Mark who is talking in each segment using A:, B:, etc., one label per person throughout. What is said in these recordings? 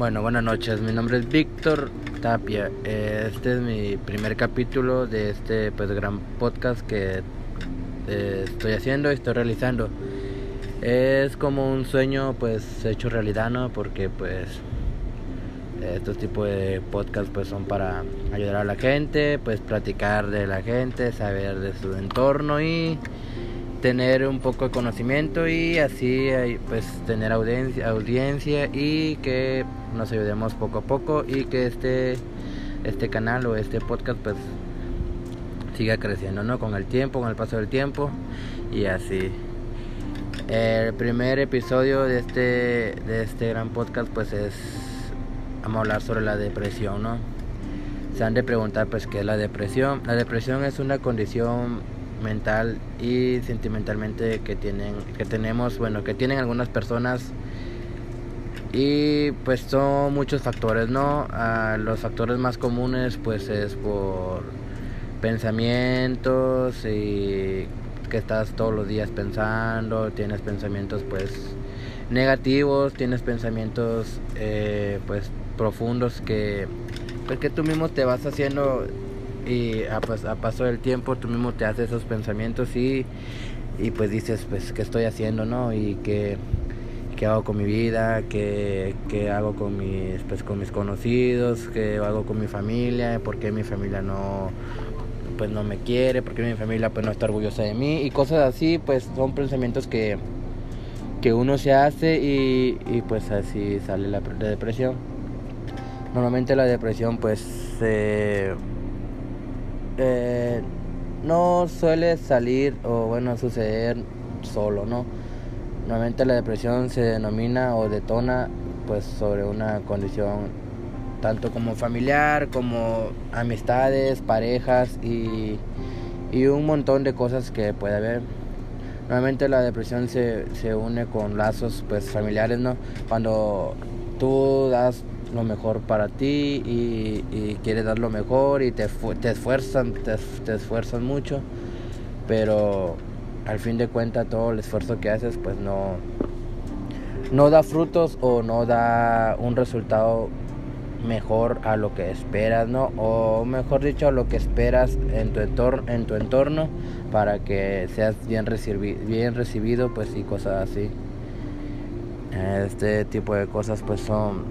A: Bueno, buenas noches. Mi nombre es Víctor Tapia. Este es mi primer capítulo de este pues gran podcast que eh, estoy haciendo y estoy realizando. Es como un sueño pues hecho realidad, ¿no? Porque pues estos tipos de podcasts pues son para ayudar a la gente, pues platicar de la gente, saber de su entorno y tener un poco de conocimiento y así pues tener audiencia, audiencia y que nos ayudemos poco a poco y que este este canal o este podcast pues siga creciendo no con el tiempo con el paso del tiempo y así. El primer episodio de este de este gran podcast pues es vamos a hablar sobre la depresión no se han de preguntar pues qué es la depresión. La depresión es una condición mental y sentimentalmente que tienen que tenemos bueno que tienen algunas personas. Y pues son muchos factores no los factores más comunes pues es por pensamientos y que estás todos los días pensando tienes pensamientos pues negativos tienes pensamientos eh, pues profundos que pues que tú mismo te vas haciendo y a, pues, a paso del tiempo tú mismo te haces esos pensamientos y, y pues dices pues qué estoy haciendo no y qué, qué hago con mi vida qué, qué, hago con mis pues con mis conocidos qué hago con mi familia por qué mi familia no pues no me quiere por qué mi familia pues no está orgullosa de mí y cosas así pues son pensamientos que que uno se hace y, y pues así sale la, la, depresión. Normalmente la depresión pues eh, eh, no suele salir o bueno suceder solo, ¿no? Normalmente la depresión se denomina o detona pues sobre una condición tanto como familiar, como amistades, parejas y, y un montón de cosas que puede haber. Normalmente la depresión se, se une con lazos pues familiares, ¿no? Cuando tú das lo mejor para ti y, y dar lo mejor y te, te esfuerzan, te, te, esfuerzan mucho, pero al fin de cuentas todo el esfuerzo que haces pues no, no da frutos o no da un resultado mejor a lo que esperas, ¿no? O mejor dicho, a lo que esperas en tu entorno, en tu entorno para que seas bien, recibi bien recibido, pues y cosas así. Este tipo de cosas pues son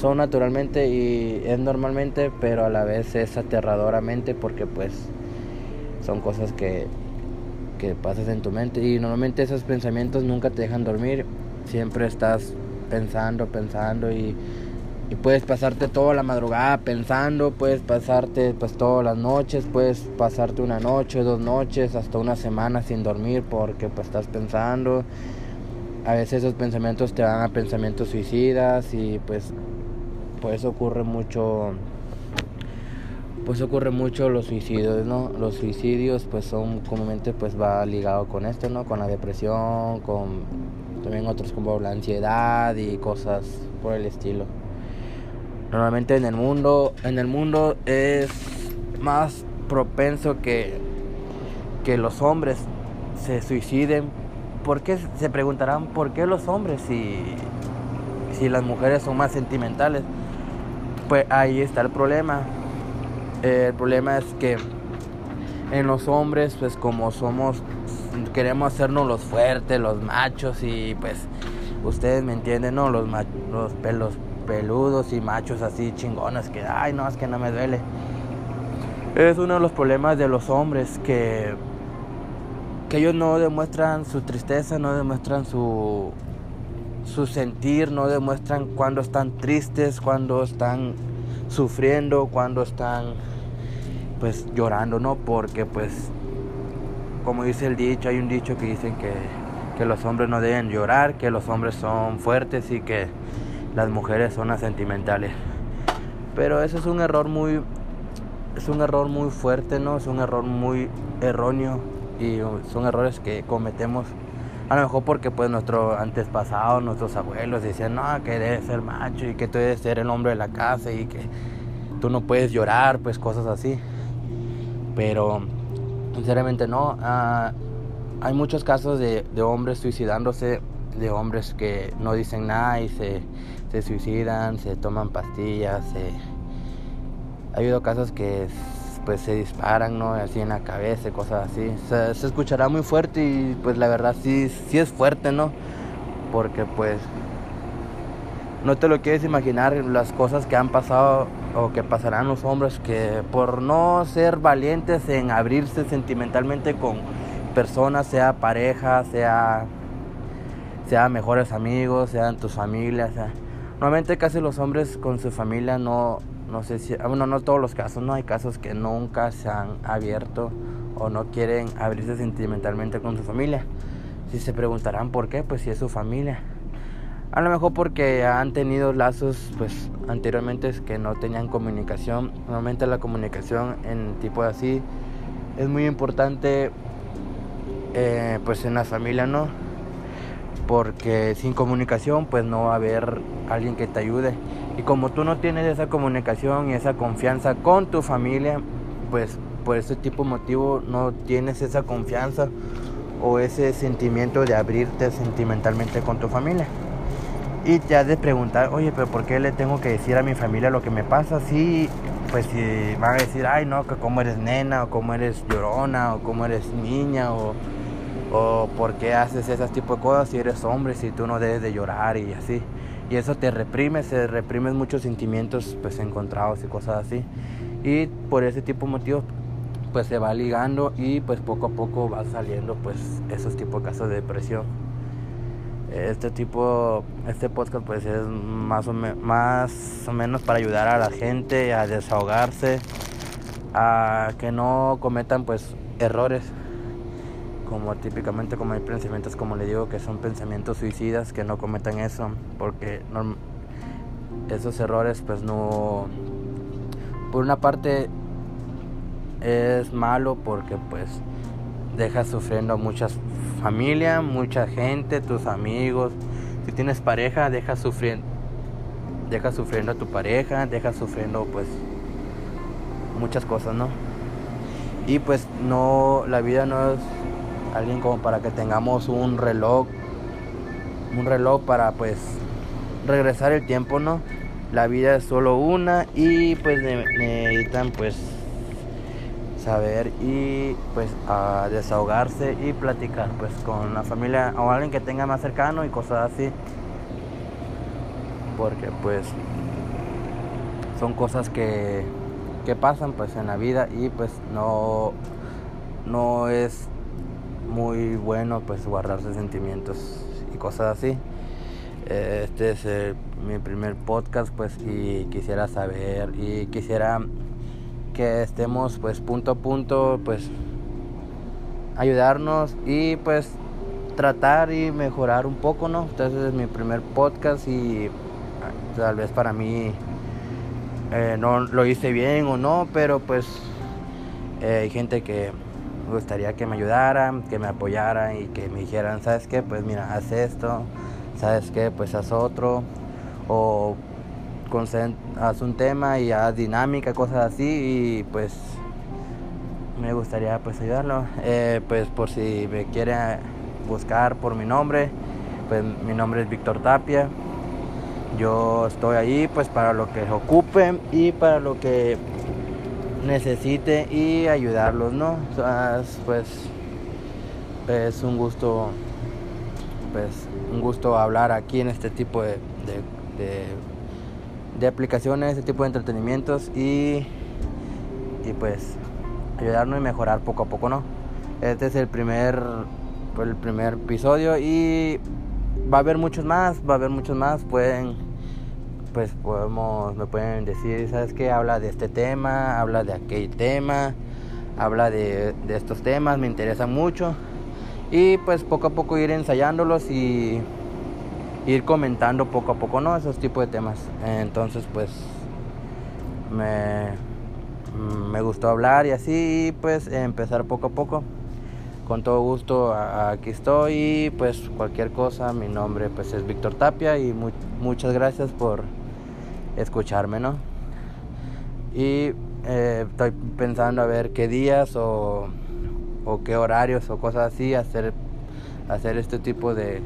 A: son naturalmente y es normalmente, pero a la vez es aterradoramente porque pues son cosas que, que pasas en tu mente y normalmente esos pensamientos nunca te dejan dormir, siempre estás pensando, pensando y, y puedes pasarte toda la madrugada pensando, puedes pasarte pues todas las noches, puedes pasarte una noche, dos noches, hasta una semana sin dormir porque pues estás pensando. A veces esos pensamientos te van a pensamientos suicidas y pues pues ocurre mucho pues ocurre mucho los suicidios no los suicidios pues son comúnmente pues va ligado con esto no con la depresión con también otros como la ansiedad y cosas por el estilo. Normalmente en el mundo en el mundo es más propenso que que los hombres se suiciden. ¿por qué se preguntarán por qué los hombres si si las mujeres son más sentimentales pues ahí está el problema. el problema es que en los hombres, pues como somos, queremos hacernos los fuertes, los machos y pues ustedes me entienden, ¿no? Los, los pelos peludos y machos así chingones que, ay, no, es que no me duele. Es uno de los problemas de los hombres que, que ellos no demuestran su tristeza, no demuestran su, su sentir, no demuestran cuando están tristes, cuando están sufriendo, cuando están pues llorando, ¿no? Porque pues como dice el dicho, hay un dicho que dicen que, que los hombres no deben llorar, que los hombres son fuertes y que las mujeres son las sentimentales. Pero eso es un error muy es un error muy fuerte, ¿no? Es un error muy erróneo y son errores que cometemos a lo mejor porque pues nuestro antepasado, nuestros abuelos decían, no, que debes ser macho y que tú debes ser el hombre de la casa y que tú no puedes llorar, pues cosas así. Pero sinceramente no. Ah, hay muchos casos de, de, hombres suicidándose, de hombres que no dicen nada y se, se suicidan, se toman pastillas, se... ha habido casos que pues se disparan, ¿no? Así en la cabeza, cosas así. Se, escuchará muy fuerte y pues la verdad sí, sí es fuerte, ¿no? Porque pues no te lo quieres imaginar las cosas que han pasado o que pasarán los hombres que por no ser valientes en abrirse sentimentalmente con personas, sea pareja, sea, sea mejores amigos, sean tus familias. Normalmente casi los hombres con su familia no, no sé si, ah, bueno, no todos los casos, no hay casos que nunca se han abierto o no quieren abrirse sentimentalmente con su familia. Si se preguntarán por qué, pues si es su familia. A lo mejor porque han tenido lazos pues anteriormente que no tenían comunicación. Normalmente la comunicación en tipo así es muy importante eh, pues en la familia, ¿no? Porque sin comunicación pues no va a haber alguien que te ayude. Y como tú no tienes esa comunicación y esa confianza con tu familia, pues por ese tipo de motivo no tienes esa confianza o ese sentimiento de abrirte sentimentalmente con tu familia. Y te has de preguntar, oye, pero ¿por qué le tengo que decir a mi familia lo que me pasa? Sí, pues si van a decir, ay, no, que cómo eres nena, o cómo eres llorona, o cómo eres niña, o, o por qué haces ese tipo de cosas si eres hombre, si tú no debes de llorar y así. Y eso te reprime, se reprimen muchos sentimientos pues encontrados y cosas así. Y por ese tipo de motivos pues se va ligando y pues poco a poco va saliendo pues esos tipos de casos de depresión este tipo, este podcast pues es más o, más o menos para ayudar a la gente a desahogarse, a que no cometan pues errores, como típicamente como hay pensamientos como le digo que son pensamientos suicidas, que no cometan eso, porque esos errores pues no, por una parte es malo porque pues deja sufriendo a muchas familia, mucha gente, tus amigos. Si tienes pareja, deja sufriendo, deja sufriendo a tu pareja, deja sufriendo pues muchas cosas, ¿no? Y pues no, la vida no es alguien como para que tengamos un reloj, un reloj para pues regresar el tiempo, ¿no? La vida es solo una y pues necesitan pues saber y pues a desahogarse y platicar pues con la familia o alguien que tenga más cercano y cosas así porque pues son cosas que, que pasan pues en la vida y pues no no es muy bueno pues guardarse sentimientos y cosas así este es mi primer podcast pues y quisiera saber y quisiera que estemos pues punto a punto, pues ayudarnos y pues tratar y mejorar un poco, ¿no? Entonces es mi primer podcast y tal vez para mí eh, no lo hice bien o no, pero pues eh, hay gente que me gustaría que me ayudaran, que me apoyaran y que me dijeran, ¿sabes qué? Pues mira, haz esto, ¿sabes qué? Pues haz otro. O haz un tema y haz dinámica, cosas así y pues me gustaría pues ayudarlo. Eh, pues por si me quiere buscar por mi nombre, pues mi nombre es Víctor Tapia. Yo estoy ahí pues para lo que ocupe y para lo que necesite y ayudarlos, ¿no? pues es un gusto pues un gusto hablar aquí en este tipo de de aplicaciones, este tipo de entretenimientos y, y pues ayudarnos y mejorar poco a poco, ¿no? Este es el primer, el primer episodio y va a haber muchos más, va a haber muchos más, pueden, pues podemos, me pueden decir, ¿sabes qué? Habla de este tema, habla de aquel tema, habla de, de estos temas, me interesan mucho y pues poco a poco ir ensayándolos y ir comentando poco a poco, ¿no? Esos tipos de temas. Entonces, pues, me, me gustó hablar y así, pues, empezar poco a poco. Con todo gusto, aquí estoy. Pues, cualquier cosa, mi nombre, pues, es Víctor Tapia y muchas gracias por escucharme, ¿no? Y eh, estoy pensando a ver qué días o, o qué horarios o cosas así hacer, hacer este tipo de,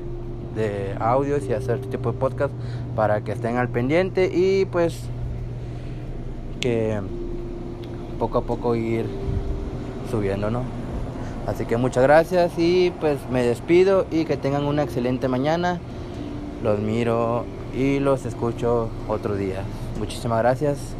A: de audios y hacer este tipo de podcast para que estén al pendiente y pues que poco a poco ir subiendo, ¿no? Así que muchas gracias y pues me despido y que tengan una excelente mañana. Los miro y los escucho otro día. Muchísimas gracias.